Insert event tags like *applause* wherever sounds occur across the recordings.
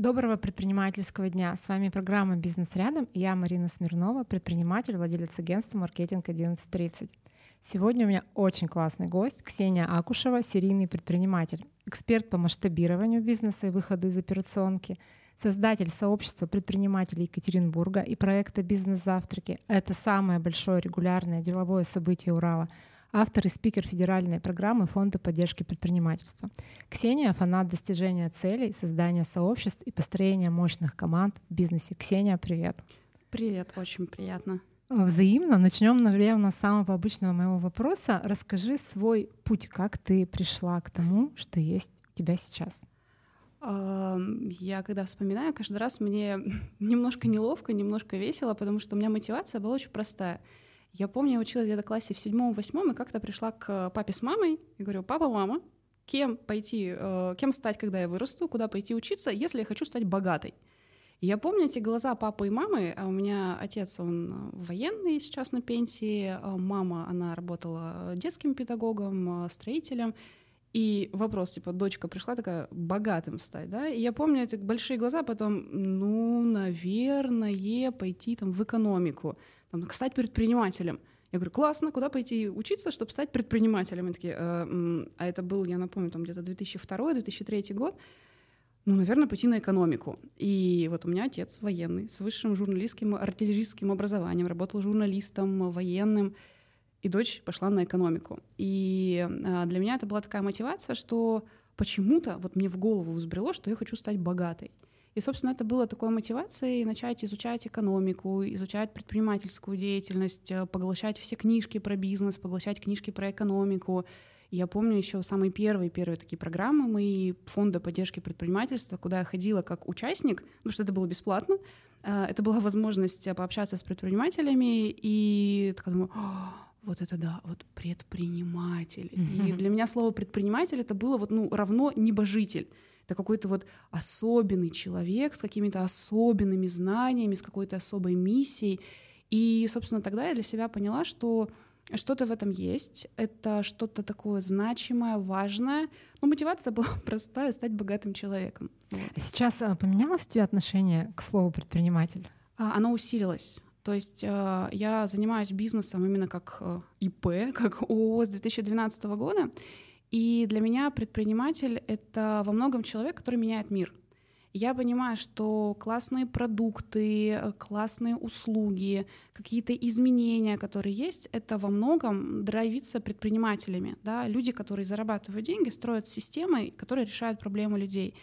Доброго предпринимательского дня. С вами программа «Бизнес рядом» и я Марина Смирнова, предприниматель, владелец агентства «Маркетинг 1130». Сегодня у меня очень классный гость Ксения Акушева, серийный предприниматель, эксперт по масштабированию бизнеса и выходу из операционки, создатель сообщества предпринимателей Екатеринбурга и проекта «Бизнес-завтраки». Это самое большое регулярное деловое событие Урала — автор и спикер федеральной программы Фонда поддержки предпринимательства. Ксения — фанат достижения целей, создания сообществ и построения мощных команд в бизнесе. Ксения, привет. Привет, очень приятно. Взаимно. Начнем, наверное, с самого обычного моего вопроса. Расскажи свой путь, как ты пришла к тому, что есть у тебя сейчас. Я когда вспоминаю, каждый раз мне *laughs* немножко неловко, немножко весело, потому что у меня мотивация была очень простая — я помню, я училась где-то в классе в седьмом-восьмом, и как-то пришла к папе с мамой и говорю, папа, мама, кем пойти, э, кем стать, когда я вырасту, куда пойти учиться, если я хочу стать богатой. Я помню эти глаза папы и мамы. А у меня отец, он военный, сейчас на пенсии. А мама, она работала детским педагогом, строителем. И вопрос, типа, дочка пришла такая, богатым стать, да? И я помню эти большие глаза, потом, ну, наверное, пойти там в экономику там, стать предпринимателем. Я говорю, классно, куда пойти учиться, чтобы стать предпринимателем? И такие, э, а это был, я напомню, там где-то 2002-2003 год. Ну, наверное, пойти на экономику. И вот у меня отец военный, с высшим журналистским, артиллерийским образованием, работал журналистом, военным, и дочь пошла на экономику. И э, для меня это была такая мотивация, что почему-то вот мне в голову взбрело, что я хочу стать богатой. И, собственно, это было такой мотивацией начать изучать экономику, изучать предпринимательскую деятельность, э, поглощать все книжки про бизнес, поглощать книжки про экономику. Я помню еще самые первые, первые такие программы мои фонда поддержки предпринимательства, куда я ходила как участник, потому что это было бесплатно. Э, это была возможность пообщаться с предпринимателями, и такая думаю, вот это да, вот предприниматель. Mm-hmm. И для меня слово предприниматель это было вот ну равно небожитель это какой-то вот особенный человек с какими-то особенными знаниями, с какой-то особой миссией. И, собственно, тогда я для себя поняла, что что-то в этом есть, это что-то такое значимое, важное. Но мотивация *laughs* была простая — стать богатым человеком. А сейчас а, поменялось у тебя отношение к слову предприниматель? А, оно усилилось. То есть э, я занимаюсь бизнесом именно как ИП, *laughs* как ООО с 2012 года, и для меня предприниматель — это во многом человек, который меняет мир. Я понимаю, что классные продукты, классные услуги, какие-то изменения, которые есть, это во многом драйвится предпринимателями. Да? Люди, которые зарабатывают деньги, строят системы, которые решают проблемы людей.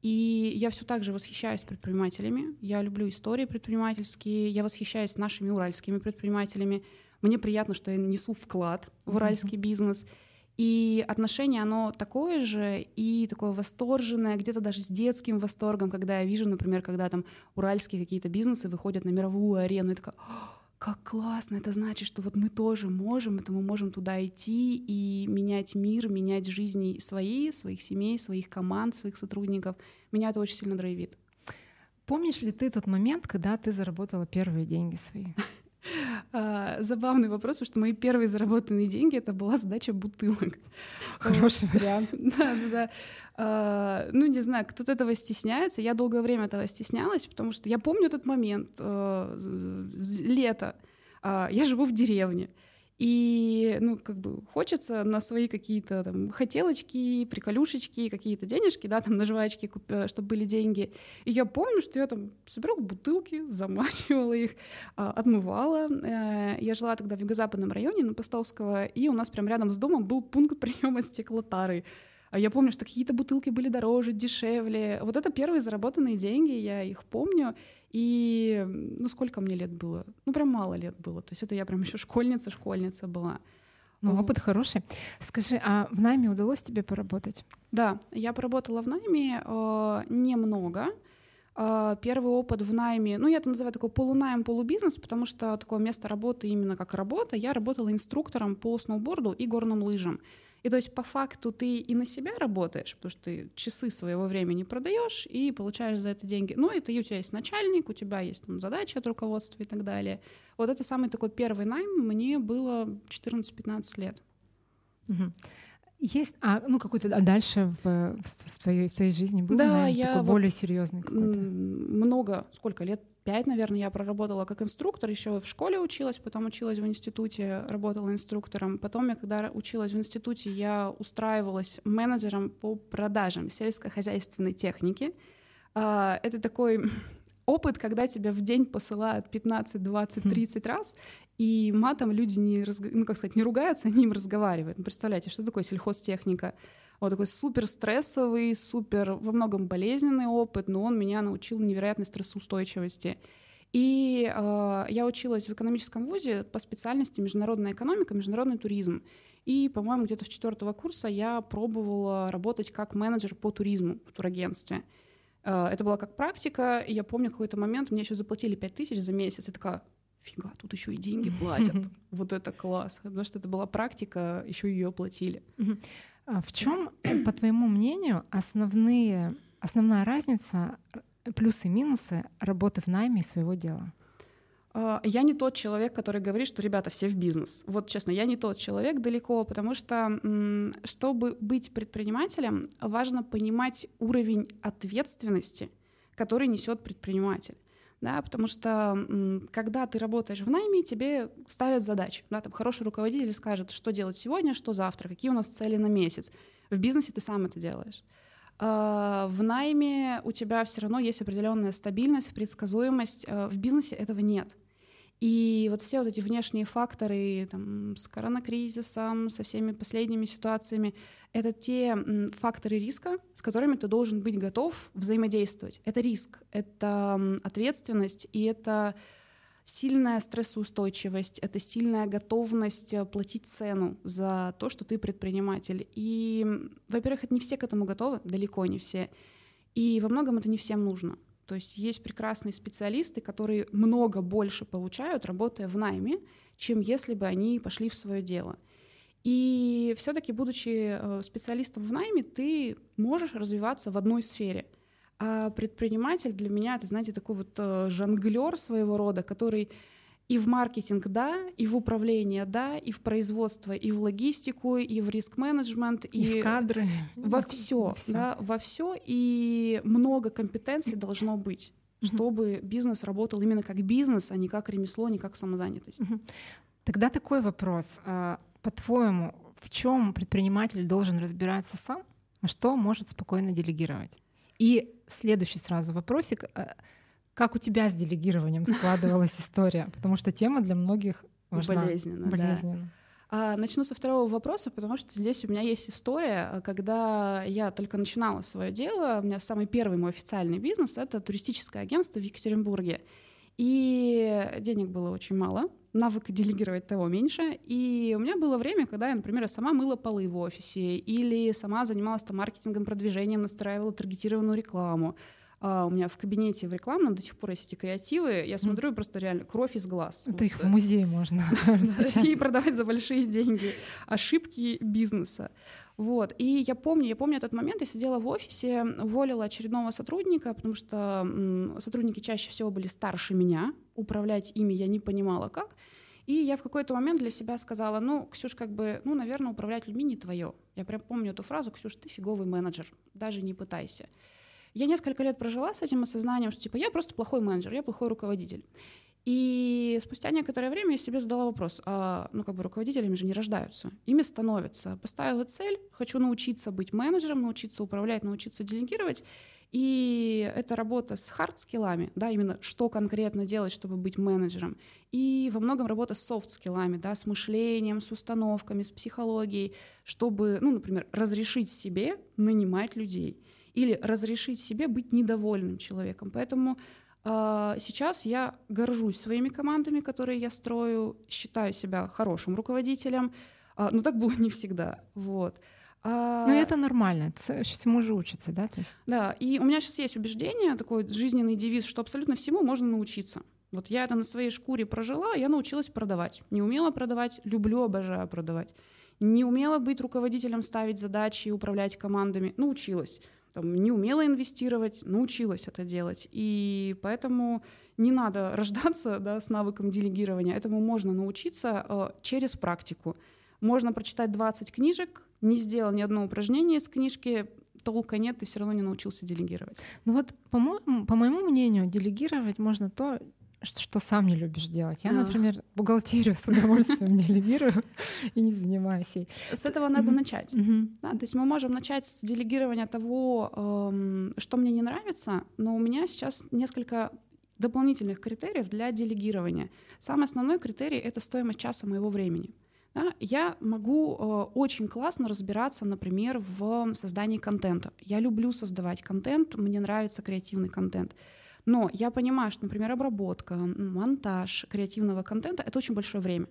И я все так же восхищаюсь предпринимателями. Я люблю истории предпринимательские, я восхищаюсь нашими уральскими предпринимателями. Мне приятно, что я несу вклад в уральский mm-hmm. бизнес. И отношение, оно такое же и такое восторженное, где-то даже с детским восторгом, когда я вижу, например, когда там уральские какие-то бизнесы выходят на мировую арену, и такая, как классно, это значит, что вот мы тоже можем, это мы можем туда идти и менять мир, менять жизни свои, своих семей, своих команд, своих сотрудников. Меня это очень сильно драйвит. Помнишь ли ты тот момент, когда ты заработала первые деньги свои? *laughs* А, забавный вопрос, потому что мои первые заработанные деньги это была сдача бутылок. *laughs* Хороший вариант. *laughs* Да, да, да. А, ну, не знаю, кто-то этого стесняется. Я долгое время этого стеснялась, потому что я помню этот момент, э, лето. А, я живу в деревне. И, ну, как бы хочется на свои какие-то там хотелочки, приколюшечки, какие-то денежки, да, там на жвачки, э, чтобы были деньги. И я помню, что я там собирала бутылки, *laughs* замачивала их, а, отмывала. Э, я жила тогда в юго-западном районе на Постовского, и у нас прям рядом с домом был пункт *laughs* приема стеклотары. А я помню, что какие-то бутылки были дороже, дешевле. Вот это первые заработанные деньги, я их помню. И ну сколько мне лет было? Ну прям мало лет было. То есть это я прям еще школьница, школьница была. Ну, опыт хороший. Скажи, а в найме удалось тебе поработать? Да, я поработала в найме э, немного. Э, первый опыт в найме, ну, я это называю такой полунайм, полубизнес, потому что такое место работы именно как работа. Я работала инструктором по сноуборду и горным лыжам. И то есть по факту ты и на себя работаешь, потому что ты часы своего времени продаешь и получаешь за это деньги. Ну, это у тебя есть начальник, у тебя есть там задачи от руководства и так далее. Вот это самый такой первый найм, мне было 14-15 лет. Угу. Есть, а ну какой-то а дальше в, в, твоей, в твоей жизни был, да, наверное, я такой вот более серьезный какой-то? Много, сколько лет? Пять, наверное, я проработала как инструктор, еще в школе училась, потом училась в институте, работала инструктором. Потом я, когда училась в институте, я устраивалась менеджером по продажам сельскохозяйственной техники. А, это такой *laughs* опыт, когда тебя в день посылают 15, 20, 30 раз, и матом люди не, ну, как сказать, не ругаются, *laughs* они им разговаривают. Ну, представляете, что такое сельхозтехника? Вот такой супер стрессовый, супер во многом болезненный опыт, но он меня научил невероятной стрессоустойчивости. И э, я училась в экономическом вузе по специальности международная экономика, международный туризм. И, по-моему, где-то в четвертого курса я пробовала работать как менеджер по туризму в турагентстве. Э, это была как практика, и я помню какой-то момент, мне еще заплатили 5 тысяч за месяц, я такая, фига, тут еще и деньги платят. Вот это класс. Потому что это была практика, еще ее платили. А в чем, по твоему мнению, основные, основная разница, плюсы и минусы работы в найме и своего дела? А, я не тот человек, который говорит, что ребята все в бизнес. Вот честно, я не тот человек далеко, потому что чтобы быть предпринимателем, важно понимать уровень ответственности, который несет предприниматель да, потому что когда ты работаешь в найме, тебе ставят задачи, да, там хороший руководитель скажет, что делать сегодня, что завтра, какие у нас цели на месяц. В бизнесе ты сам это делаешь. А, в найме у тебя все равно есть определенная стабильность, предсказуемость. А, в бизнесе этого нет. И вот все вот эти внешние факторы там, с коронакризисом, со всеми последними ситуациями, это те факторы риска, с которыми ты должен быть готов взаимодействовать. Это риск, это ответственность и это сильная стрессоустойчивость, это сильная готовность э, платить цену за то, что ты предприниматель. И, во-первых, это не все к этому готовы, далеко не все. И во многом это не всем нужно. То есть есть прекрасные специалисты, которые много больше получают, работая в найме, чем если бы они пошли в свое дело. И все-таки, будучи э, специалистом в найме, ты можешь развиваться в одной сфере. А предприниматель для меня это, знаете, такой вот э, жонглер своего рода, который и в маркетинг, да, и в управление, да, и в производство, и в логистику, и в риск-менеджмент, и, и в кадры, во все, да, во все, и много компетенций должно быть, чтобы бизнес работал именно как бизнес, а не как ремесло, не как самозанятость. Тогда такой вопрос: а, по-твоему, в чем предприниматель должен разбираться сам, а что может спокойно делегировать? И следующий сразу вопросик. А, как у тебя с делегированием складывалась *laughs* история? Потому что тема для многих важна. Болезненно, Болезненно. Да. Начну со второго вопроса, потому что здесь у меня есть история, когда я только начинала свое дело. У меня самый первый мой официальный бизнес — это туристическое агентство в Екатеринбурге. И денег было очень мало, навыка делегировать того меньше. И у меня было время, когда я, например, сама мыла полы в офисе или сама занималась там маркетингом, продвижением, настраивала таргетированную рекламу. А, у меня в кабинете в рекламном до сих пор есть эти креативы. Я смотрю, mm. просто реально кровь из глаз. Это вот. их в музее можно *laughs* И продавать за большие деньги. Ошибки бизнеса. Вот. И я помню, я помню этот момент, я сидела в офисе, уволила очередного сотрудника, потому что сотрудники чаще всего были старше меня, управлять ими я не понимала как. И я в какой-то момент для себя сказала, ну, Ксюш, как бы, ну, наверное, управлять людьми не твое. Я прям помню эту фразу, Ксюш, ты фиговый менеджер, даже не пытайся. Я несколько лет прожила с этим осознанием, что типа я просто плохой менеджер, я плохой руководитель. И спустя некоторое время я себе задала вопрос, а, ну как бы руководителями же не рождаются, ими становятся. Поставила цель, хочу научиться быть менеджером, научиться управлять, научиться делегировать. И это работа с хард-скиллами, да, именно что конкретно делать, чтобы быть менеджером. И во многом работа с софт-скиллами, да, с мышлением, с установками, с психологией, чтобы, ну, например, разрешить себе нанимать людей или разрешить себе быть недовольным человеком. Поэтому э, сейчас я горжусь своими командами, которые я строю, считаю себя хорошим руководителем, э, но так было не всегда. Вот. А... Ну это нормально, всему же учится, да? То есть... Да, и у меня сейчас есть убеждение, такой жизненный девиз, что абсолютно всему можно научиться. Вот я это на своей шкуре прожила, я научилась продавать. Не умела продавать, люблю, обожаю продавать. Не умела быть руководителем, ставить задачи, управлять командами, научилась там, не умела инвестировать, научилась это делать. И поэтому не надо рождаться да, с навыком делегирования. Этому можно научиться э, через практику. Можно прочитать 20 книжек, не сделал ни одно упражнение из книжки, толка нет, ты все равно не научился делегировать. Ну вот, по моему, по моему мнению, делегировать можно то, что сам не любишь делать. Я, например, бухгалтерию с удовольствием делегирую *laughs* и не занимаюсь ей. С этого надо начать. То есть мы можем начать с делегирования того, эм, что мне не нравится, но у меня сейчас несколько дополнительных критериев для делегирования. Самый основной критерий — это стоимость часа моего времени. Да, я могу э, очень классно разбираться, например, в создании контента. Я люблю создавать контент, мне нравится креативный контент. Но я понимаю, что, например, обработка, монтаж креативного контента — это очень большое время.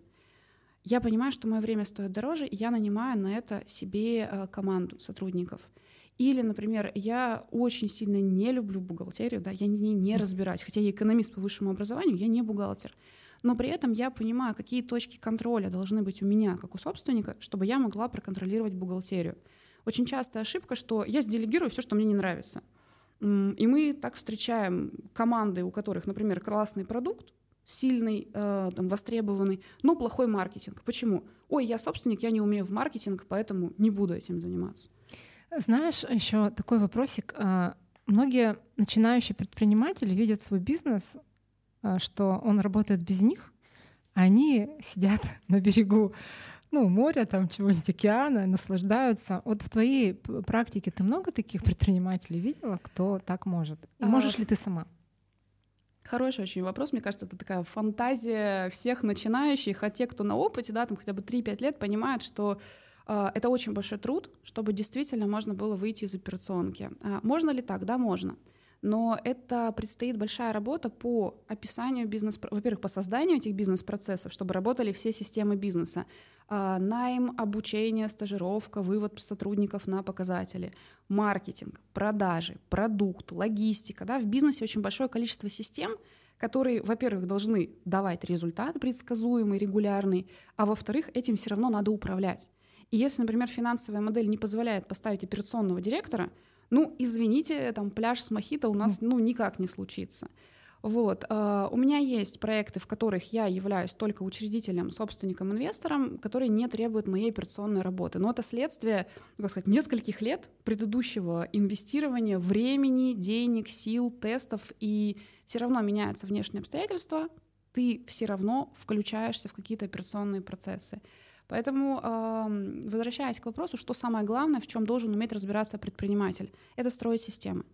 Я понимаю, что мое время стоит дороже, и я нанимаю на это себе э, команду сотрудников. Или, например, я очень сильно не люблю бухгалтерию, да, я не, не разбираюсь, хотя я экономист по высшему образованию, я не бухгалтер. Но при этом я понимаю, какие точки контроля должны быть у меня, как у собственника, чтобы я могла проконтролировать бухгалтерию. Очень частая ошибка, что я сделегирую все, что мне не нравится — и мы так встречаем команды, у которых, например, классный продукт, сильный, э, там, востребованный, но плохой маркетинг. Почему? Ой, я собственник, я не умею в маркетинг, поэтому не буду этим заниматься. Знаешь, еще такой вопросик. А, многие начинающие предприниматели видят свой бизнес, а, что он работает без них, а они сидят *laughs* на берегу ну, моря, там чего-нибудь, океана, наслаждаются. Вот в твоей практике ты много таких предпринимателей видела, кто так может? И а... можешь ли ты сама? Хороший очень вопрос. Мне кажется, это такая фантазия всех начинающих, а те, кто на опыте, да, там хотя бы 3-5 лет, понимают, что э, это очень большой труд, чтобы действительно можно было выйти из операционки. А можно ли так? Да, можно но это предстоит большая работа по описанию бизнес, во-первых, по созданию этих бизнес-процессов, чтобы работали все системы бизнеса. А, найм, обучение, стажировка, вывод сотрудников на показатели, маркетинг, продажи, продукт, логистика. Да? В бизнесе очень большое количество систем, которые, во-первых, должны давать результат предсказуемый, регулярный, а во-вторых, этим все равно надо управлять. И если, например, финансовая модель не позволяет поставить операционного директора, ну, извините, там пляж с мохито у нас ну никак не случится. Вот. Uh, у меня есть проекты, в которых я являюсь только учредителем, собственником, инвестором, которые не требуют моей операционной работы. Но это следствие, как сказать, нескольких лет предыдущего инвестирования времени, денег, сил, тестов, и все равно меняются внешние обстоятельства, ты все равно включаешься в какие-то операционные процессы. Поэтому, возвращаясь к вопросу, что самое главное, в чем должен уметь разбираться предприниматель, это строить системы.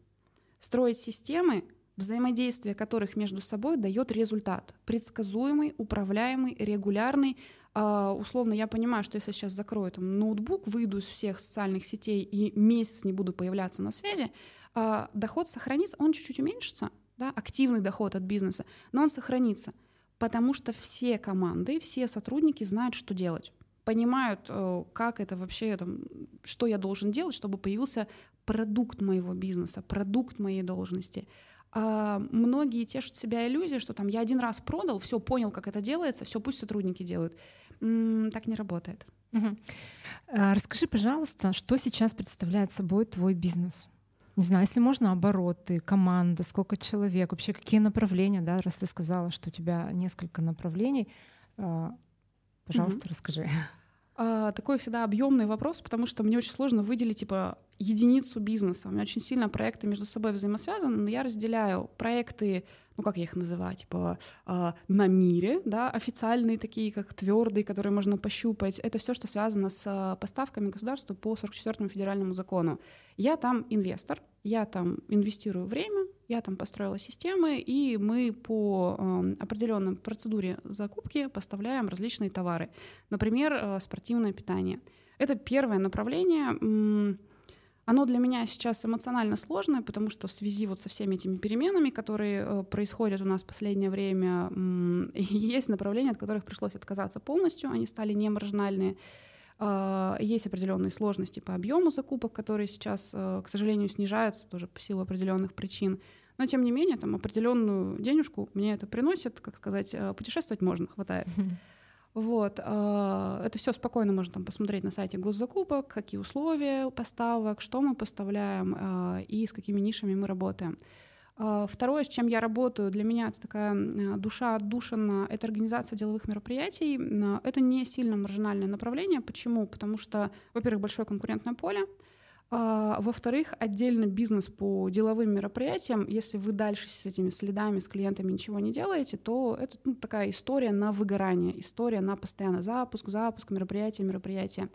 Строить системы, взаимодействие которых между собой дает результат. Предсказуемый, управляемый, регулярный. А, условно, я понимаю, что если сейчас закрою там, ноутбук, выйду из всех социальных сетей и месяц не буду появляться на связи, а, доход сохранится, он чуть-чуть уменьшится, да, активный доход от бизнеса, но он сохранится, потому что все команды, все сотрудники знают, что делать понимают, э, как это вообще, там, что я должен делать, чтобы появился продукт моего бизнеса, продукт моей должности. А многие тешат себя иллюзией, что там я один раз продал, все понял, как это делается, все пусть сотрудники делают. М-м, так не работает. Угу. Расскажи, пожалуйста, что сейчас представляет собой твой бизнес? Не знаю, если можно, обороты, команда, сколько человек, вообще какие направления, да, раз ты сказала, что у тебя несколько направлений, а, пожалуйста, угу. расскажи. А, такой всегда объемный вопрос, потому что мне очень сложно выделить типа единицу бизнеса. У меня очень сильно проекты между собой взаимосвязаны, но я разделяю проекты, ну как я их называю, типа э, на мире, да, официальные такие, как твердые, которые можно пощупать. Это все, что связано с э, поставками государства по 44-му федеральному закону. Я там инвестор, я там инвестирую время, я там построила системы, и мы по э, определенной процедуре закупки поставляем различные товары. Например, э, спортивное питание. Это первое направление. Оно для меня сейчас эмоционально сложное, потому что в связи вот со всеми этими переменами, которые э, происходят у нас в последнее время, *laughs* есть направления, от которых пришлось отказаться полностью, они стали не маржинальные. А, есть определенные сложности по объему закупок, которые сейчас, э, к сожалению, снижаются тоже в силу определенных причин. Но тем не менее, там определенную денежку мне это приносит, как сказать, э, путешествовать можно, хватает. *laughs* Вот. А, это все спокойно можно там посмотреть на сайте госзакупок, какие условия поставок, что мы поставляем а, и с какими нишами мы работаем. Второе, с чем я работаю, для меня это такая душа отдушина, это организация деловых мероприятий. Это не сильно маржинальное направление. Почему? Потому что, во-первых, большое конкурентное поле, во-вторых, отдельно бизнес по деловым мероприятиям. Если вы дальше с этими следами, с клиентами ничего не делаете, то это ну, такая история на выгорание, история на постоянный запуск, запуск, мероприятия, мероприятия.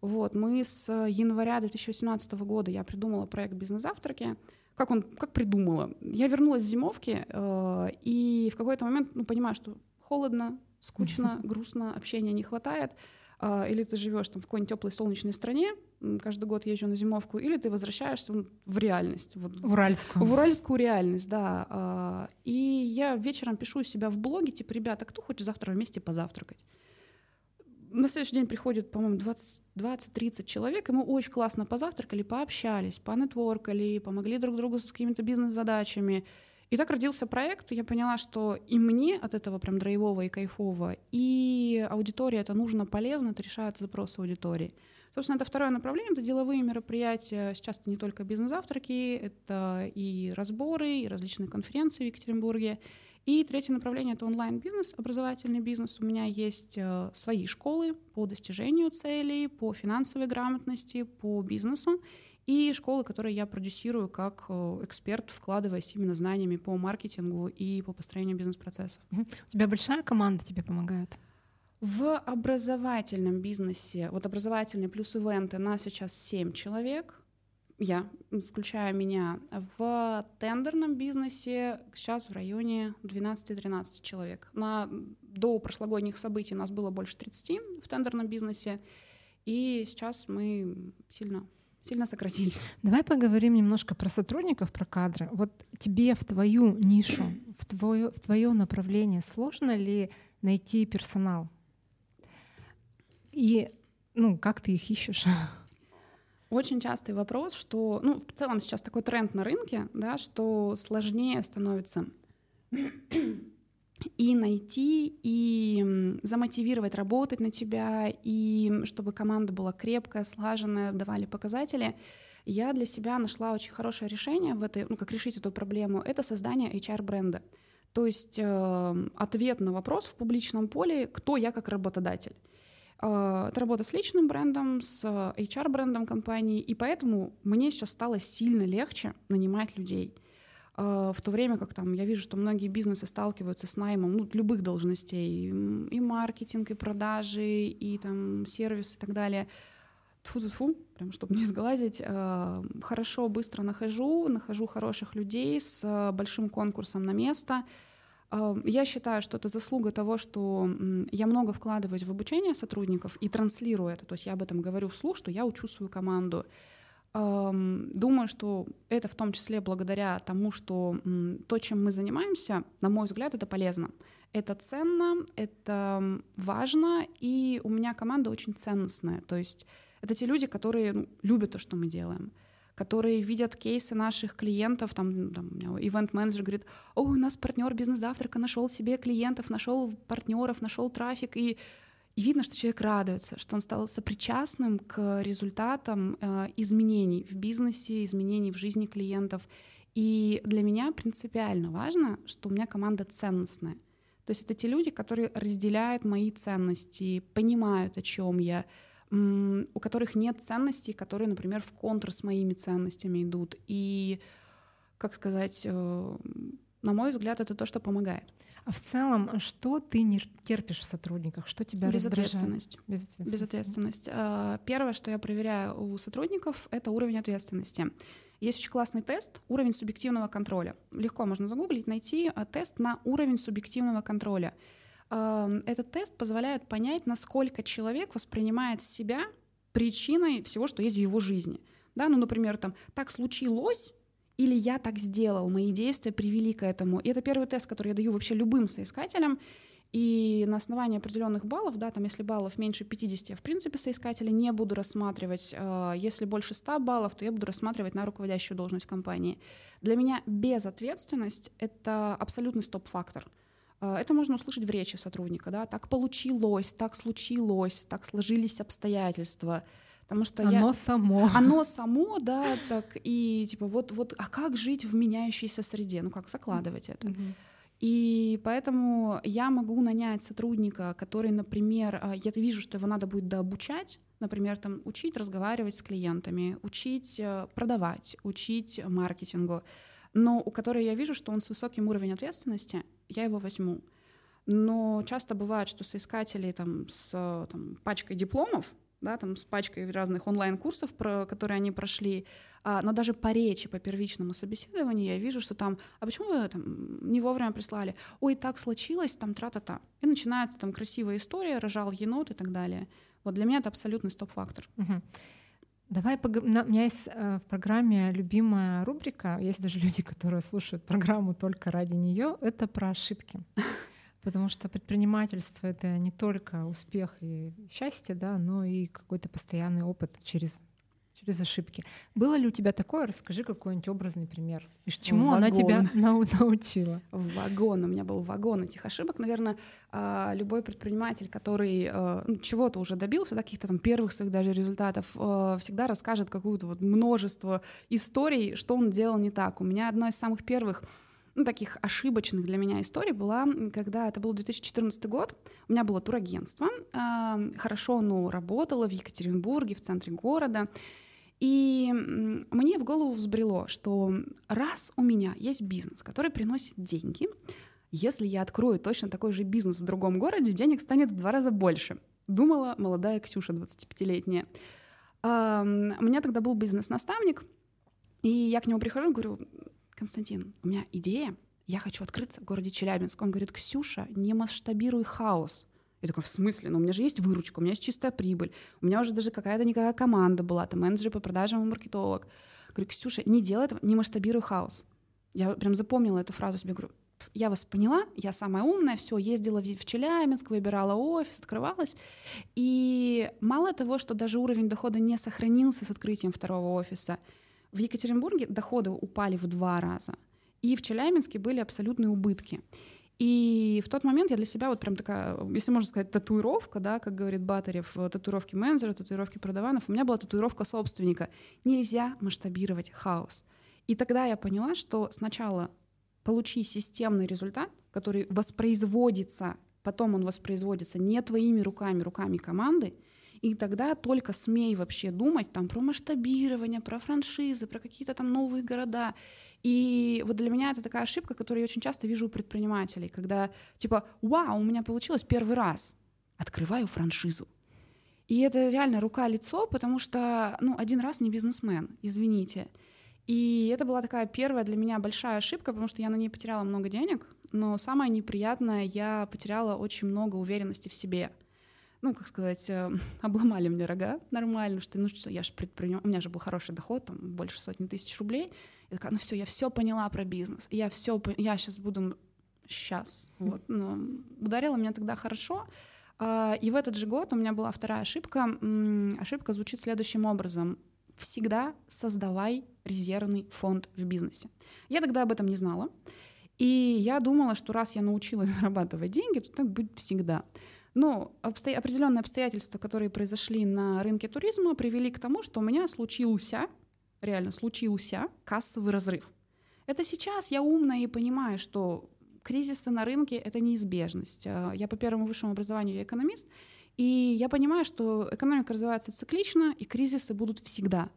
Вот, мы с января 2018 года, я придумала проект «Бизнес-завтраки», как он, как придумала. Я вернулась с зимовки э, и в какой-то момент ну, понимаю, что холодно, скучно, грустно, общения не хватает. Э, или ты живешь там в какой-нибудь теплой солнечной стране, каждый год езжу на зимовку, или ты возвращаешься в реальность. Вот, в уральскую. В уральскую реальность, да. Э, и я вечером пишу себя в блоге, типа, ребята, кто хочет завтра вместе позавтракать? на следующий день приходит, по-моему, 20-30 человек, и мы очень классно позавтракали, пообщались, понетворкали, помогли друг другу с какими-то бизнес-задачами. И так родился проект. Я поняла, что и мне от этого прям драйвово и кайфово, и аудитория это нужно, полезно, это решает запросы аудитории. Собственно, это второе направление, это деловые мероприятия. Сейчас это не только бизнес-завтраки, это и разборы, и различные конференции в Екатеринбурге. И третье направление — это онлайн-бизнес, образовательный бизнес. У меня есть э, свои школы по достижению целей, по финансовой грамотности, по бизнесу и школы, которые я продюсирую как э, эксперт, вкладываясь именно знаниями по маркетингу и по построению бизнес-процессов. У тебя большая команда тебе помогает? В образовательном бизнесе, вот образовательный плюс ивенты, нас сейчас 7 человек, я, включая меня, в тендерном бизнесе сейчас в районе 12-13 человек. На, до прошлогодних событий нас было больше 30 в тендерном бизнесе, и сейчас мы сильно сильно сократились. Давай поговорим немножко про сотрудников, про кадры. Вот тебе в твою нишу, в твое, в твое направление сложно ли найти персонал? И ну, как ты их ищешь? Очень частый вопрос, что, ну, в целом сейчас такой тренд на рынке, да, что сложнее становится и найти, и замотивировать работать на тебя, и чтобы команда была крепкая, слаженная, давали показатели. Я для себя нашла очень хорошее решение в этой, ну, как решить эту проблему, это создание HR-бренда. То есть э, ответ на вопрос в публичном поле, кто я как работодатель. А, это работа с личным брендом, с HR-брендом компании, и поэтому мне сейчас стало сильно легче нанимать людей. А, в то время как там я вижу, что многие бизнесы сталкиваются с наймом ну, любых должностей, и маркетинг, и продажи, и там сервис и так далее. Фу-фу-фу, прям чтобы не сглазить. А, хорошо, быстро нахожу, нахожу хороших людей с большим конкурсом на место — я считаю, что это заслуга того, что я много вкладываюсь в обучение сотрудников и транслирую это. То есть я об этом говорю вслух, что я учу свою команду. Думаю, что это в том числе благодаря тому, что то, чем мы занимаемся, на мой взгляд, это полезно. Это ценно, это важно, и у меня команда очень ценностная. То есть это те люди, которые ну, любят то, что мы делаем которые видят кейсы наших клиентов, там, там ивент-менеджер говорит, о, у нас партнер бизнес-завтрака нашел себе клиентов, нашел партнеров, нашел трафик, и, и видно, что человек радуется, что он стал сопричастным к результатам э, изменений в бизнесе, изменений в жизни клиентов. И для меня принципиально важно, что у меня команда ценностная. То есть это те люди, которые разделяют мои ценности, понимают, о чем я, у которых нет ценностей, которые, например, в контр с моими ценностями идут. И, как сказать, э, на мой взгляд, это то, что помогает. А в целом, что ты не терпишь в сотрудниках? Что тебя Безответственность. Безответственность. Безответственность. А, первое, что я проверяю у сотрудников, это уровень ответственности. Есть очень классный тест «Уровень субъективного контроля». Легко можно загуглить, найти а, тест на уровень субъективного контроля этот тест позволяет понять, насколько человек воспринимает себя причиной всего, что есть в его жизни. Да, ну, например, там, так случилось, или я так сделал, мои действия привели к этому. И это первый тест, который я даю вообще любым соискателям. И на основании определенных баллов, да, там, если баллов меньше 50, я, в принципе, соискателя не буду рассматривать. А, если больше 100 баллов, то я буду рассматривать на руководящую должность компании. Для меня безответственность — это абсолютный стоп-фактор — а, это можно услышать в речи сотрудника, да, так получилось, так случилось, так сложились обстоятельства. Потому что оно я... само. Оно само, да, так и типа вот, вот, а как жить в меняющейся среде? Ну как закладывать это? И поэтому я могу нанять сотрудника, который, например, а, я вижу, что его надо будет дообучать, например, там, учить разговаривать с клиентами, учить э, продавать, учить маркетингу, но у которого я вижу, что он с высоким уровнем ответственности, я его возьму. Но часто бывает, что соискатели там, с там, пачкой дипломов, да, там, с пачкой разных онлайн-курсов, про, которые они прошли, а, но даже по речи, по первичному собеседованию я вижу, что там, а почему вы там, не вовремя прислали? Ой, так случилось, там тра-та-та. И начинается там красивая история, рожал енот и так далее. Вот для меня это абсолютный стоп-фактор. Давай погов- на- У меня есть э, в программе любимая рубрика. Есть даже *laughs* люди, которые слушают программу только ради нее. Это про ошибки. Потому что предпринимательство это не только успех и счастье, да, но и какой-то постоянный опыт через, через ошибки. Было ли у тебя такое? Расскажи какой-нибудь образный пример. И чему она тебя Вагон. *laughs* нау- научила? Вагон. У меня был вагон этих ошибок. Наверное, а, любой предприниматель, который э, ну, чего-то уже добился, да, каких-то там первых своих даже результатов, э, всегда расскажет какое-то вот множество историй, что он делал не так. У меня одна из самых первых ну, таких ошибочных для меня историй была, когда это был 2014 год. У меня было турагентство. а, Хорошо оно работало в Екатеринбурге, в центре города. И мне в голову взбрело, что раз у меня есть бизнес, который приносит деньги, если я открою точно такой же бизнес в другом городе, денег станет в два раза больше. Думала молодая Ксюша, 25-летняя. А, м, У меня тогда был бизнес-наставник, и я к нему прихожу, говорю, Константин, у меня идея, я хочу открыться в городе Челябинск. Он говорит, Ксюша, не масштабируй хаос. Я такая, в смысле? Ну, у меня же есть выручка, у меня есть чистая прибыль, у меня уже даже какая-то никакая команда была, там менеджер по продажам и маркетолог. Говорю, Ксюша, не делай этого, не масштабируй хаос. Я прям запомнила эту фразу себе, говорю, «Пф, я вас поняла, я самая умная, все, ездила в Челябинск, выбирала офис, открывалась. И мало того, что даже уровень дохода не сохранился с открытием второго офиса, в Екатеринбурге доходы упали в два раза, и в Челябинске были абсолютные убытки. И в тот момент я для себя вот прям такая, если можно сказать, татуировка, да, как говорит Батарев, э, татуировки менеджера, татуировки продаванов, у меня была татуировка собственника. Нельзя масштабировать хаос. И тогда я поняла, что сначала получи системный результат, который воспроизводится, потом он воспроизводится не твоими руками, руками команды, и тогда только смей вообще думать там про масштабирование, про франшизы, про какие-то там новые города. И вот для меня это такая ошибка, которую я очень часто вижу у предпринимателей, когда типа, вау, у меня получилось первый раз, открываю франшизу. И это реально рука-лицо, потому что, ну, один раз не бизнесмен, извините. И это была такая первая для меня большая ошибка, потому что я на ней потеряла много денег, но самое неприятное, я потеряла очень много уверенности в себе. Ну, как сказать, э, *laughs* обломали мне рога нормально, что ну что, я же предприниматель, у меня же был хороший доход, там больше сотни тысяч рублей. Я такая, ну все, я все поняла про бизнес, я все, я сейчас буду, сейчас, *laughs* вот, ну, ударила меня тогда хорошо, а, и в этот же год у меня была вторая ошибка. Ошибка звучит следующим образом. Всегда создавай резервный фонд в бизнесе. Я тогда об этом не знала. И я думала, что раз я научилась *laughs* зарабатывать деньги, то так будет всегда. Но обсто... определенные обстоятельства, которые произошли на рынке туризма, привели к тому, что у меня случился, реально случился кассовый разрыв. Это сейчас я умная и понимаю, что кризисы на рынке — это неизбежность. А, Я по первому высшему образованию я экономист, и я понимаю, что экономика развивается циклично, и кризисы будут всегда.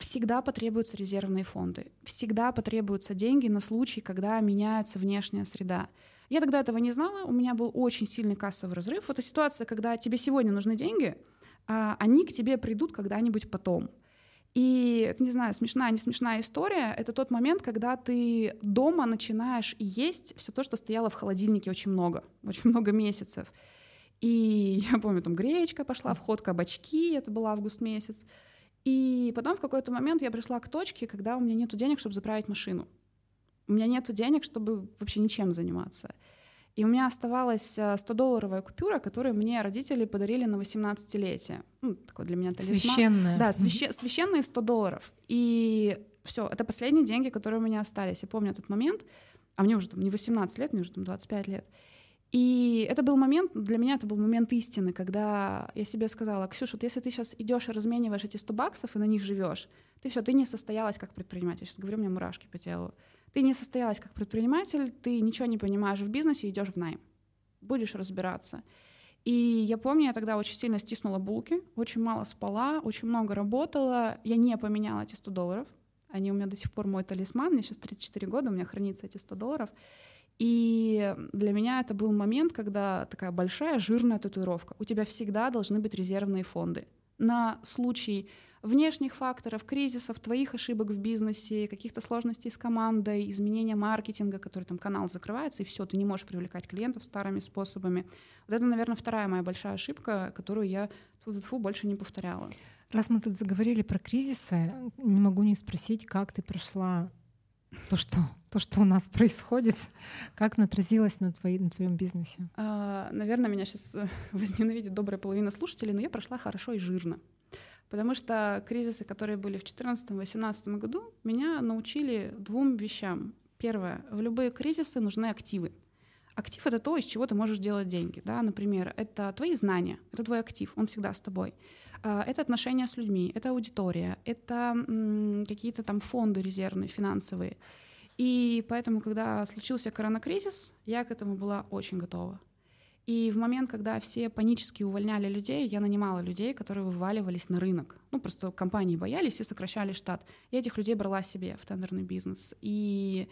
Всегда потребуются резервные фонды, всегда потребуются деньги на случай, когда меняется внешняя среда. Я тогда этого не знала, у меня был очень сильный кассовый разрыв. Это ситуация, когда тебе сегодня нужны деньги, а они к тебе придут когда-нибудь потом. И, не знаю, смешная, не смешная история, это тот момент, когда ты дома начинаешь есть все то, что стояло в холодильнике очень много, очень много месяцев. И я помню, там гречка пошла в ход, кабачки, это был август месяц. И потом в какой-то момент я пришла к точке, когда у меня нет денег, чтобы заправить машину. У меня нет денег, чтобы вообще ничем заниматься. И у меня оставалась 100-долларовая купюра, которую мне родители подарили на 18-летие. Ну, такой для меня талисман. Священная. Да, свяще- священные 100 долларов. И все, это последние деньги, которые у меня остались. Я помню этот момент, а мне уже там не 18 лет, мне уже там 25 лет. И это был момент, для меня это был момент истины, когда я себе сказала, Ксюша, вот если ты сейчас идешь и размениваешь эти 100 баксов и на них живешь, ты все, ты не состоялась как предприниматель. Сейчас говорю, меня мурашки по телу. Ты не состоялась как предприниматель, ты ничего не понимаешь в бизнесе, идешь в найм. Будешь разбираться. И я помню, я тогда очень сильно стиснула булки, очень мало спала, очень много работала. Я не поменяла эти 100 долларов. Они у меня до сих пор мой талисман. Мне сейчас 34 года, у меня хранится эти 100 долларов. И для меня это был момент, когда такая большая жирная татуировка. У тебя всегда должны быть резервные фонды на случай внешних факторов, кризисов, твоих ошибок в бизнесе, каких-то сложностей с командой, изменения маркетинга, который там канал закрывается, и все, ты не можешь привлекать клиентов старыми способами. Вот это, наверное, вторая моя большая ошибка, которую я фу больше не повторяла. Раз мы тут заговорили про кризисы, не могу не спросить, как ты прошла то, что, то, что у нас происходит, *laughs* как отразилось на, твои, на твоем бизнесе? А, наверное, меня сейчас э, *laughs* возненавидит добрая половина слушателей, но я прошла хорошо и жирно. Потому что кризисы, которые были в 2014-2018 году, меня научили двум вещам. Первое, в любые кризисы нужны активы. Актив — это то, из чего ты можешь делать деньги. Да? Например, это твои знания, это твой актив, он всегда с тобой. А, это отношения с людьми, это аудитория, это какие-то там фонды резервные, финансовые. И поэтому, когда случился коронакризис, я к этому была очень готова. И в момент, когда все панически увольняли людей, я нанимала людей, которые вываливались на рынок. Ну, просто компании боялись и сокращали штат. Я этих людей брала себе в тендерный бизнес. И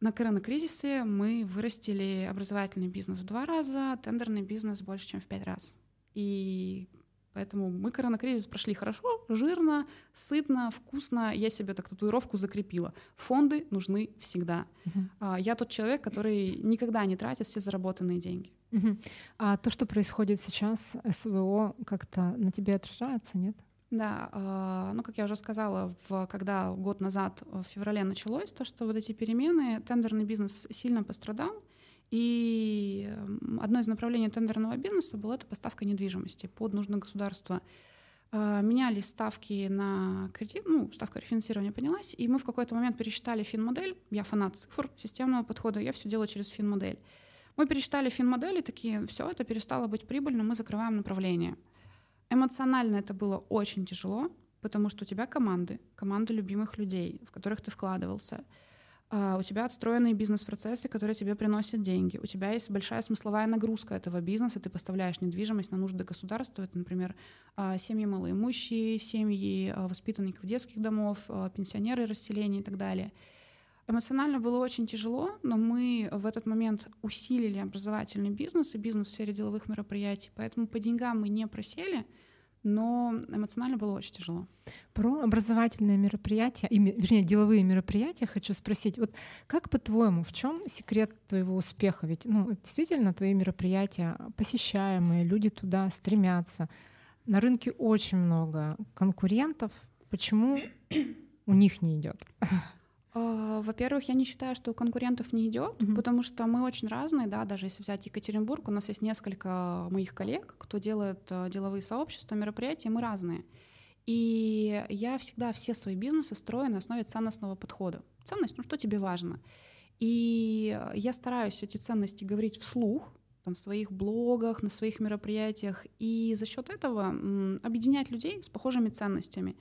на коронакризисе мы вырастили образовательный бизнес в два раза, тендерный бизнес больше, чем в пять раз. И Поэтому мы коронакризис прошли хорошо, жирно, сытно, вкусно. Я себе так татуировку закрепила. Фонды нужны всегда. Uh-huh. Я тот человек, который никогда не тратит все заработанные деньги. Uh-huh. А то, что происходит сейчас, СВО как-то на тебе отражается, нет? Да, а, ну, как я уже сказала, в, когда год назад, в феврале началось, то, что вот эти перемены, тендерный бизнес сильно пострадал, и одно из направлений тендерного бизнеса было это поставка недвижимости под нужды государства. Менялись ставки на кредит, ну, ставка рефинансирования поднялась, и мы в какой-то момент пересчитали финмодель. Я фанат цифр, системного подхода, я все делаю через финмодель. Мы пересчитали финмодель и такие, все, это перестало быть прибыльным, мы закрываем направление. Эмоционально это было очень тяжело, потому что у тебя команды, команды любимых людей, в которых ты вкладывался — а, у тебя отстроенные бизнес-процессы, которые тебе приносят деньги, у тебя есть большая смысловая нагрузка этого бизнеса, ты поставляешь недвижимость на нужды государства, это, например, а, семьи малоимущие, семьи а, воспитанников детских домов, пенсионеры расселения и так далее. Эмоционально было очень тяжело, но мы в этот момент усилили образовательный бизнес и бизнес в сфере деловых мероприятий, поэтому по деньгам мы не просели, но эмоционально было очень тяжело. Про образовательные мероприятия, и, вернее, деловые мероприятия хочу спросить. Вот как по-твоему, в чем секрет твоего успеха? Ведь ну, действительно твои мероприятия посещаемые, люди туда стремятся. На рынке очень много конкурентов. Почему у них не идет? А, во-первых, я не считаю, что у конкурентов не идет, mm-hmm. потому что мы очень разные, да, даже если взять Екатеринбург, у нас есть несколько моих коллег, кто делает э, деловые сообщества, мероприятия, мы разные. И я всегда все свои бизнесы строю на основе ценностного подхода. Ценность, ну что тебе важно? И я стараюсь эти ценности говорить вслух, там, в своих блогах, на своих мероприятиях, и за счет этого объединять людей с похожими ценностями.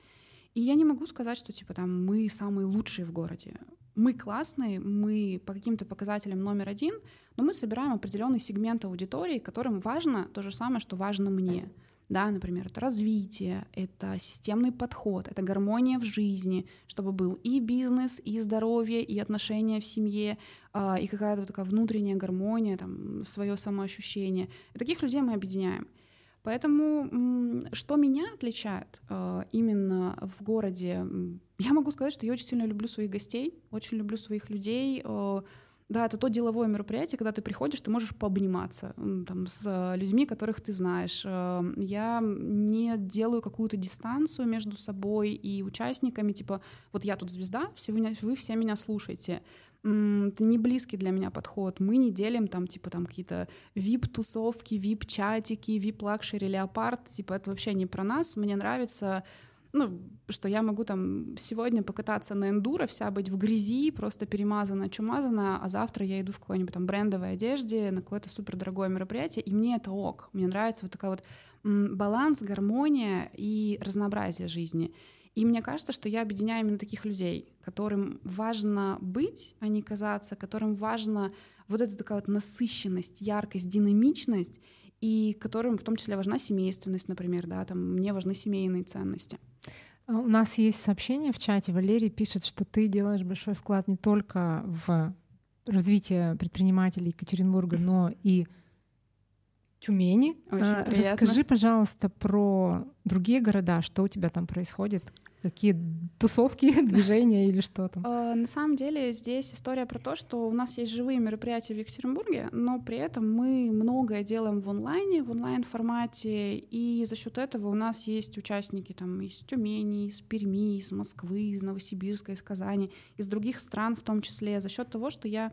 И я не могу сказать, что типа там мы самые лучшие в городе. Мы классные, мы по каким-то показателям номер один, но мы собираем определенный сегмент аудитории, которым важно то же самое, что важно мне. Да, например, это развитие, это системный подход, это гармония в жизни, чтобы был и бизнес, и здоровье, и отношения в семье, э, и какая-то вот такая внутренняя гармония, там, свое самоощущение. И таких людей мы объединяем. Поэтому что меня отличает э, именно в городе? Я могу сказать, что я очень сильно люблю своих гостей, очень люблю своих людей. Э, да, это то деловое мероприятие, когда ты приходишь, ты можешь пообниматься там, с людьми, которых ты знаешь. Э, я не делаю какую-то дистанцию между собой и участниками, типа, вот я тут звезда, вы все меня слушаете это не близкий для меня подход. Мы не делим там, типа, там какие-то вип-тусовки, вип-чатики, вип-лакшери, леопард. Типа, это вообще не про нас. Мне нравится ну, что я могу там сегодня покататься на эндуро, вся быть в грязи, просто перемазана, чумазана, а завтра я иду в какой-нибудь там брендовой одежде на какое-то супер дорогое мероприятие, и мне это ок. Мне нравится вот такая вот баланс, гармония и разнообразие жизни. И мне кажется, что я объединяю именно таких людей, которым важно быть, а не казаться, которым важно вот эта такая вот насыщенность, яркость, динамичность, и которым в том числе важна семейственность, например, да, там мне важны семейные ценности. А у нас есть сообщение в чате. Валерий пишет, что ты делаешь большой вклад не только в развитие предпринимателей Екатеринбурга, но и Тюмени. Очень а, приятно. Расскажи, пожалуйста, про другие города, что у тебя там происходит, какие тусовки, *laughs* движения или что там? А, на самом деле здесь история про то, что у нас есть живые мероприятия в Екатеринбурге, но при этом мы многое делаем в онлайне, в онлайн-формате, и за счет этого у нас есть участники там из Тюмени, из Перми, из Москвы, из Новосибирска, из Казани, из других стран в том числе, за счет того, что я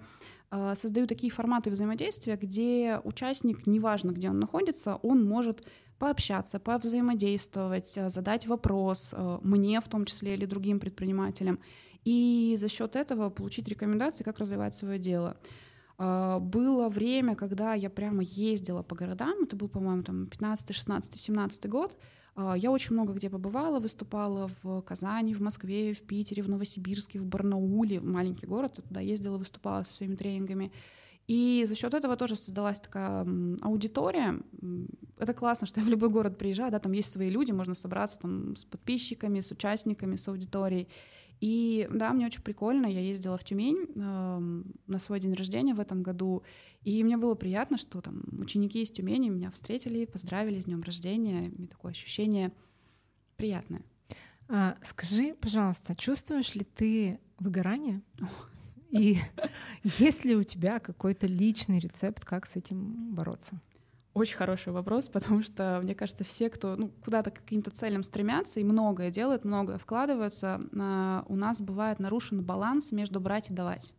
создаю такие форматы взаимодействия, где участник, неважно, где он находится, он может пообщаться, повзаимодействовать, э, задать вопрос э, мне в том числе или другим предпринимателям, и за счет этого получить рекомендации, как развивать свое дело. А, было время, когда я прямо ездила по городам, это был, по-моему, там 15, 16, 17 год, а, я очень много где побывала, выступала в Казани, в Москве, в Питере, в Новосибирске, в Барнауле, маленький город, туда ездила, выступала со своими тренингами. И за счет этого тоже создалась такая аудитория. Это классно, что я в любой город приезжаю, да, там есть свои люди, можно собраться там с подписчиками, с участниками, с аудиторией. И да, мне очень прикольно. Я ездила в Тюмень э, на свой день рождения в этом году, и мне было приятно, что там ученики из Тюмени меня встретили, поздравили с днем рождения. Мне такое ощущение приятное. А, скажи, пожалуйста, чувствуешь ли ты выгорание? И *laughs* есть ли у тебя какой-то личный рецепт, как с этим бороться? Очень хороший вопрос, *laughs* потому что, мне кажется, все, кто ну, куда-то к каким-то целям стремятся и многое делают, многое вкладываются, а, у нас бывает нарушен баланс между брать и давать.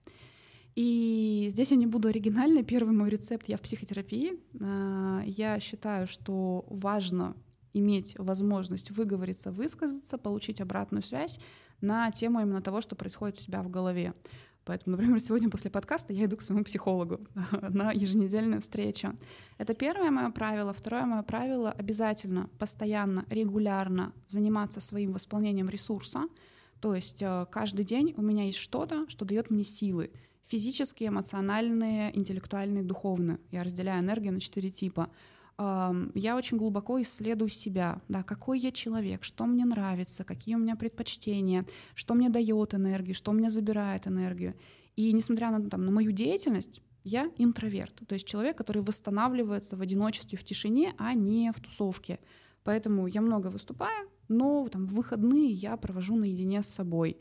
И здесь я не буду оригинальной. Первый мой рецепт я в психотерапии. А, я считаю, что важно иметь возможность выговориться, высказаться, получить обратную связь на тему именно того, что происходит у тебя в голове. Поэтому, например, сегодня после подкаста я иду к своему психологу *laughs* на еженедельную встречу. Это первое мое правило. Второе мое правило — обязательно, постоянно, регулярно заниматься своим восполнением ресурса. То есть э, каждый день у меня есть что-то, что дает мне силы. Физические, эмоциональные, интеллектуальные, духовные. Я разделяю энергию на четыре типа — я очень глубоко исследую себя, да, какой я человек, что мне нравится, какие у меня предпочтения, что мне дает энергию, что мне забирает энергию. И несмотря на, там, на мою деятельность, я интроверт, то есть человек, который восстанавливается в одиночестве, в тишине, а не в тусовке. Поэтому я много выступаю, но там, в выходные я провожу наедине с собой.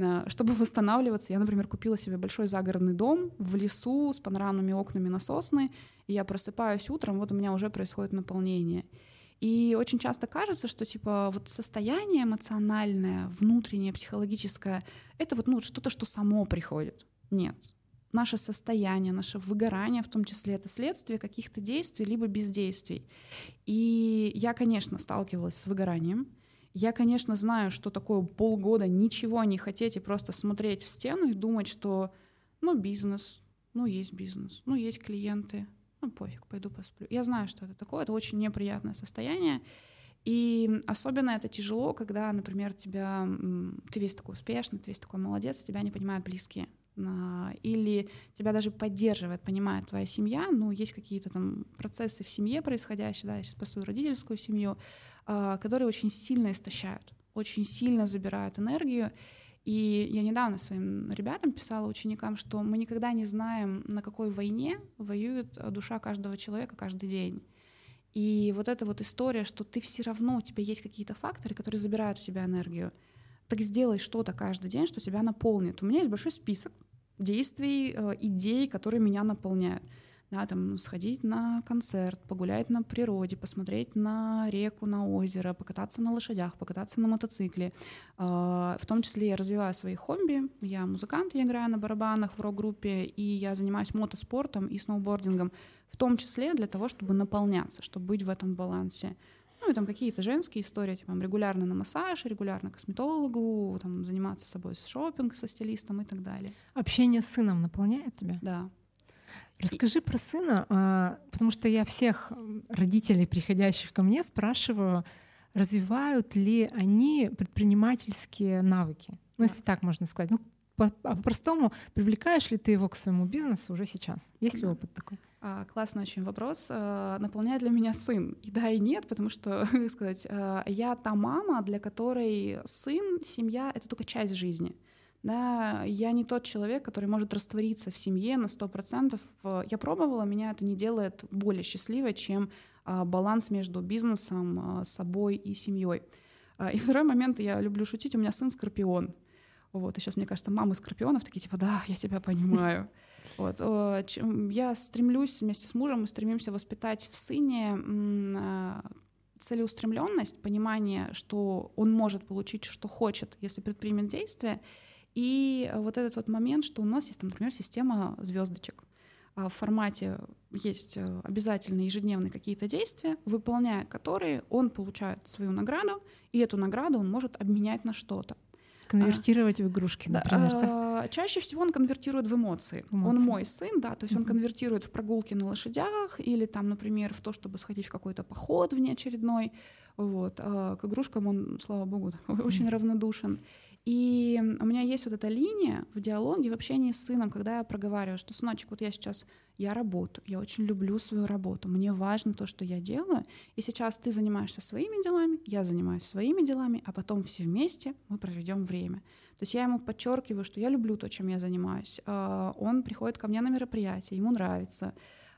Э, чтобы восстанавливаться, я, например, купила себе большой загородный дом в лесу с панорамными окнами на сосны, и я просыпаюсь утром, вот у меня уже происходит наполнение. И очень часто кажется, что типа вот состояние эмоциональное, внутреннее, психологическое, это вот ну, что-то, что само приходит. Нет. Наше состояние, наше выгорание в том числе, это следствие каких-то действий либо бездействий. И я, конечно, сталкивалась с выгоранием, я, конечно, знаю, что такое полгода ничего не хотеть и просто смотреть в стену и думать, что ну бизнес, ну есть бизнес, ну есть клиенты, ну пофиг, пойду посплю. Я знаю, что это такое, это очень неприятное состояние. И особенно это тяжело, когда, например, тебя, ты весь такой успешный, ты весь такой молодец, тебя не понимают близкие. Или тебя даже поддерживает, понимает твоя семья, ну, есть какие-то там процессы в семье происходящие, да, я сейчас про свою родительскую семью, а, которые очень сильно истощают, очень сильно забирают энергию. И я недавно своим ребятам писала, ученикам, что мы никогда не знаем, на какой войне воюет душа каждого человека каждый день. И вот эта вот история, что ты все равно, у тебя есть какие-то факторы, которые забирают у тебя энергию. Так сделай что-то каждый день, что тебя наполнит. У меня есть большой список действий, э, идей, которые меня наполняют да, там сходить на концерт, погулять на природе, посмотреть на реку, на озеро, покататься на лошадях, покататься на мотоцикле. А, в том числе я развиваю свои хобби. Я музыкант, я играю на барабанах в рок-группе, и я занимаюсь мотоспортом и сноубордингом, в том числе для того, чтобы наполняться, чтобы быть в этом балансе. Ну и там какие-то женские истории, типа регулярно на массаж, регулярно к косметологу, там, заниматься собой с шопинг, со стилистом и так далее. Общение с сыном наполняет тебя? Да. Расскажи про сына, а, потому что я всех родителей, приходящих ко мне, спрашиваю, развивают ли они предпринимательские навыки? Ну, если так можно сказать. Ну, а по-простому, привлекаешь ли ты его к своему бизнесу уже сейчас? Есть ли опыт такой? А, классный очень вопрос. А, наполняет ли меня сын? И да, и нет, потому что, *laughs* как сказать, а, я та мама, для которой сын, семья — это только часть жизни. Да, я не тот человек, который может раствориться в семье на сто процентов. Я пробовала, меня это не делает более счастливой, чем баланс между бизнесом, собой и семьей. И второй момент, я люблю шутить, у меня сын скорпион. Вот, и сейчас, мне кажется, мамы скорпионов такие, типа, да, я тебя понимаю. *laughs* Вот. Я стремлюсь вместе с мужем, мы стремимся воспитать в сыне а, целеустремленность, понимание, что он может получить, что хочет, если предпримет действие, и вот этот вот момент, что у нас есть, например, система звездочек. А в формате есть э, обязательно ежедневные какие-то действия, выполняя которые он получает свою награду, и эту награду он может обменять на что-то. Конвертировать а, в игрушки, например. Да, чаще всего он конвертирует в эмоции. эмоции. Он мой сын, да, то есть mm-hmm. он конвертирует в прогулки на лошадях или там, например, в то, чтобы сходить в какой-то поход внеочередной. Вот. А к игрушкам он, слава богу, *laughs* очень mm-hmm. равнодушен. И у меня есть вот эта линия в диалоге, в общении с сыном, когда я проговариваю, что, сыночек, вот я сейчас, я работаю, я очень люблю свою работу, мне важно то, что я делаю, и сейчас ты занимаешься своими делами, я занимаюсь своими делами, а потом все вместе мы проведем время. То есть я ему подчеркиваю, что я люблю то, чем я занимаюсь. А, он приходит ко мне на мероприятие, ему нравится.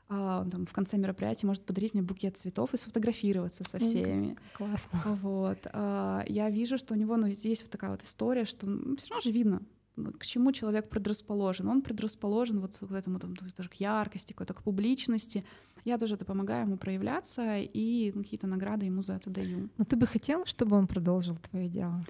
А, он там в конце мероприятия может подарить мне букет цветов и сфотографироваться со всеми. Классно. Вот. А, я вижу, что у него ну, есть вот такая вот история, что ну, все равно же видно, ну, к чему человек предрасположен. Он предрасположен вот к этому там, тоже к яркости, какой-то к публичности. Я тоже это помогаю ему проявляться и какие-то награды ему за это даю. Но ты бы хотела, чтобы он продолжил твое дело?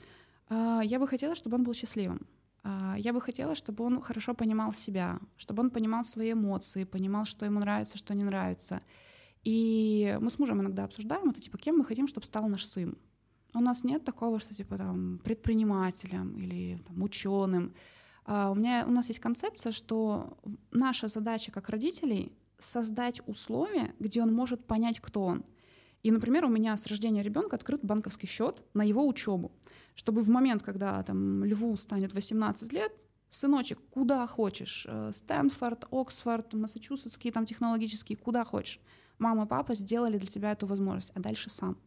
Я бы хотела, чтобы он был счастливым. А, я бы хотела, чтобы он хорошо понимал себя, чтобы он понимал свои эмоции, понимал, что ему нравится, что не нравится. И мы с мужем иногда обсуждаем это, типа, кем мы хотим, чтобы стал наш сын. У нас нет такого, что типа там предпринимателем или там, ученым. А у меня у нас есть концепция, что наша задача как родителей создать условия, где он может понять, кто он. И, например, у меня с рождения ребенка открыт банковский счет на его учебу чтобы в момент, когда там Льву станет 18 лет, сыночек, куда хочешь, э, Стэнфорд, Оксфорд, Массачусетские там технологические, куда хочешь. Мама, папа сделали для тебя эту возможность, а дальше сам.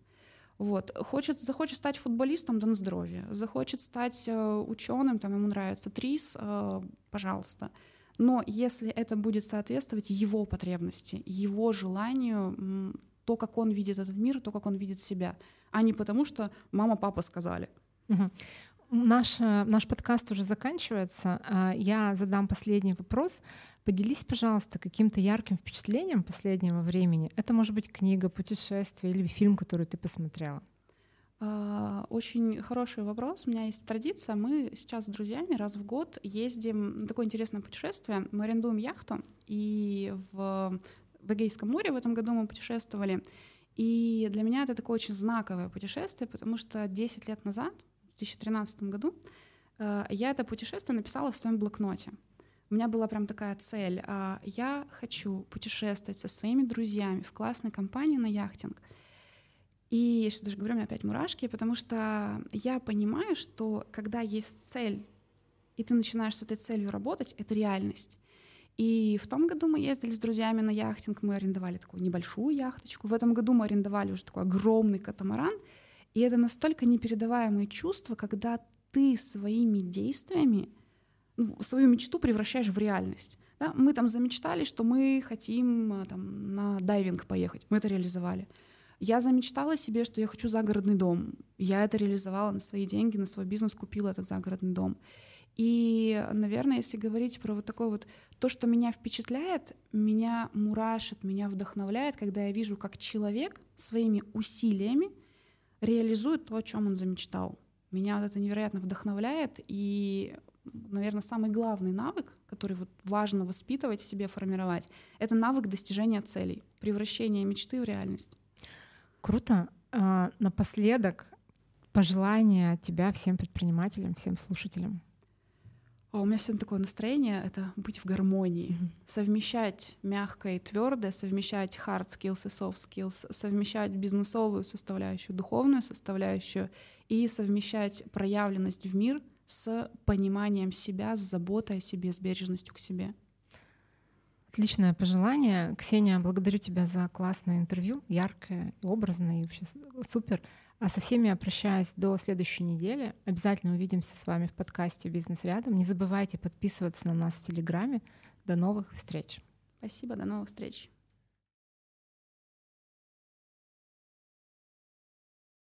Вот. Хочет, захочет стать футболистом, да на здоровье. Захочет стать э, ученым, там ему нравится ТРИС, э, пожалуйста. Но если это будет соответствовать его потребности, его желанию, то, как он видит этот мир, то, как он видит себя, а не потому, что мама, папа сказали — Наш, наш подкаст уже заканчивается. А, я задам последний вопрос. Поделись, пожалуйста, каким-то ярким впечатлением последнего времени. Это может быть книга, путешествие или фильм, который ты посмотрела. А, очень хороший вопрос. У меня есть традиция. Мы сейчас с друзьями раз в год ездим на такое интересное путешествие. Мы арендуем яхту, и в, в Эгейском море в этом году мы путешествовали. И для меня это такое очень знаковое путешествие, потому что 10 лет назад 2013 году, э, я это путешествие написала в своем блокноте. У меня была прям такая цель. А, я хочу путешествовать со своими друзьями в классной компании на яхтинг. И сейчас даже говорю, у меня опять мурашки, потому что я понимаю, что когда есть цель, и ты начинаешь с этой целью работать, это реальность. И в том году мы ездили с друзьями на яхтинг, мы арендовали такую небольшую яхточку. В этом году мы арендовали уже такой огромный катамаран — и это настолько непередаваемые чувства, когда ты своими действиями ну, свою мечту превращаешь в реальность. Да? Мы там замечтали, что мы хотим э, там, на дайвинг поехать. Мы это реализовали. Я замечтала себе, что я хочу загородный дом. Я это реализовала на свои деньги, на свой бизнес купила этот загородный дом. И, наверное, если говорить про вот такое вот то, что меня впечатляет, меня мурашит, меня вдохновляет, когда я вижу, как человек своими усилиями реализует то, о чем он замечтал. Меня вот это невероятно вдохновляет, и, наверное, самый главный навык, который вот важно воспитывать в себе, формировать, это навык достижения целей, превращения мечты в реальность. Круто. А, напоследок пожелания от тебя всем предпринимателям, всем слушателям. А у меня сегодня такое настроение — это быть в гармонии, mm-hmm. совмещать мягкое и твердое, совмещать hard skills и soft skills, совмещать бизнесовую составляющую, духовную составляющую и совмещать проявленность в мир с пониманием себя, с заботой о себе, с бережностью к себе. Отличное пожелание. Ксения, благодарю тебя за классное интервью, яркое, образное и вообще супер. А со всеми я прощаюсь до следующей недели. Обязательно увидимся с вами в подкасте «Бизнес рядом». Не забывайте подписываться на нас в Телеграме. До новых встреч. Спасибо, до новых встреч.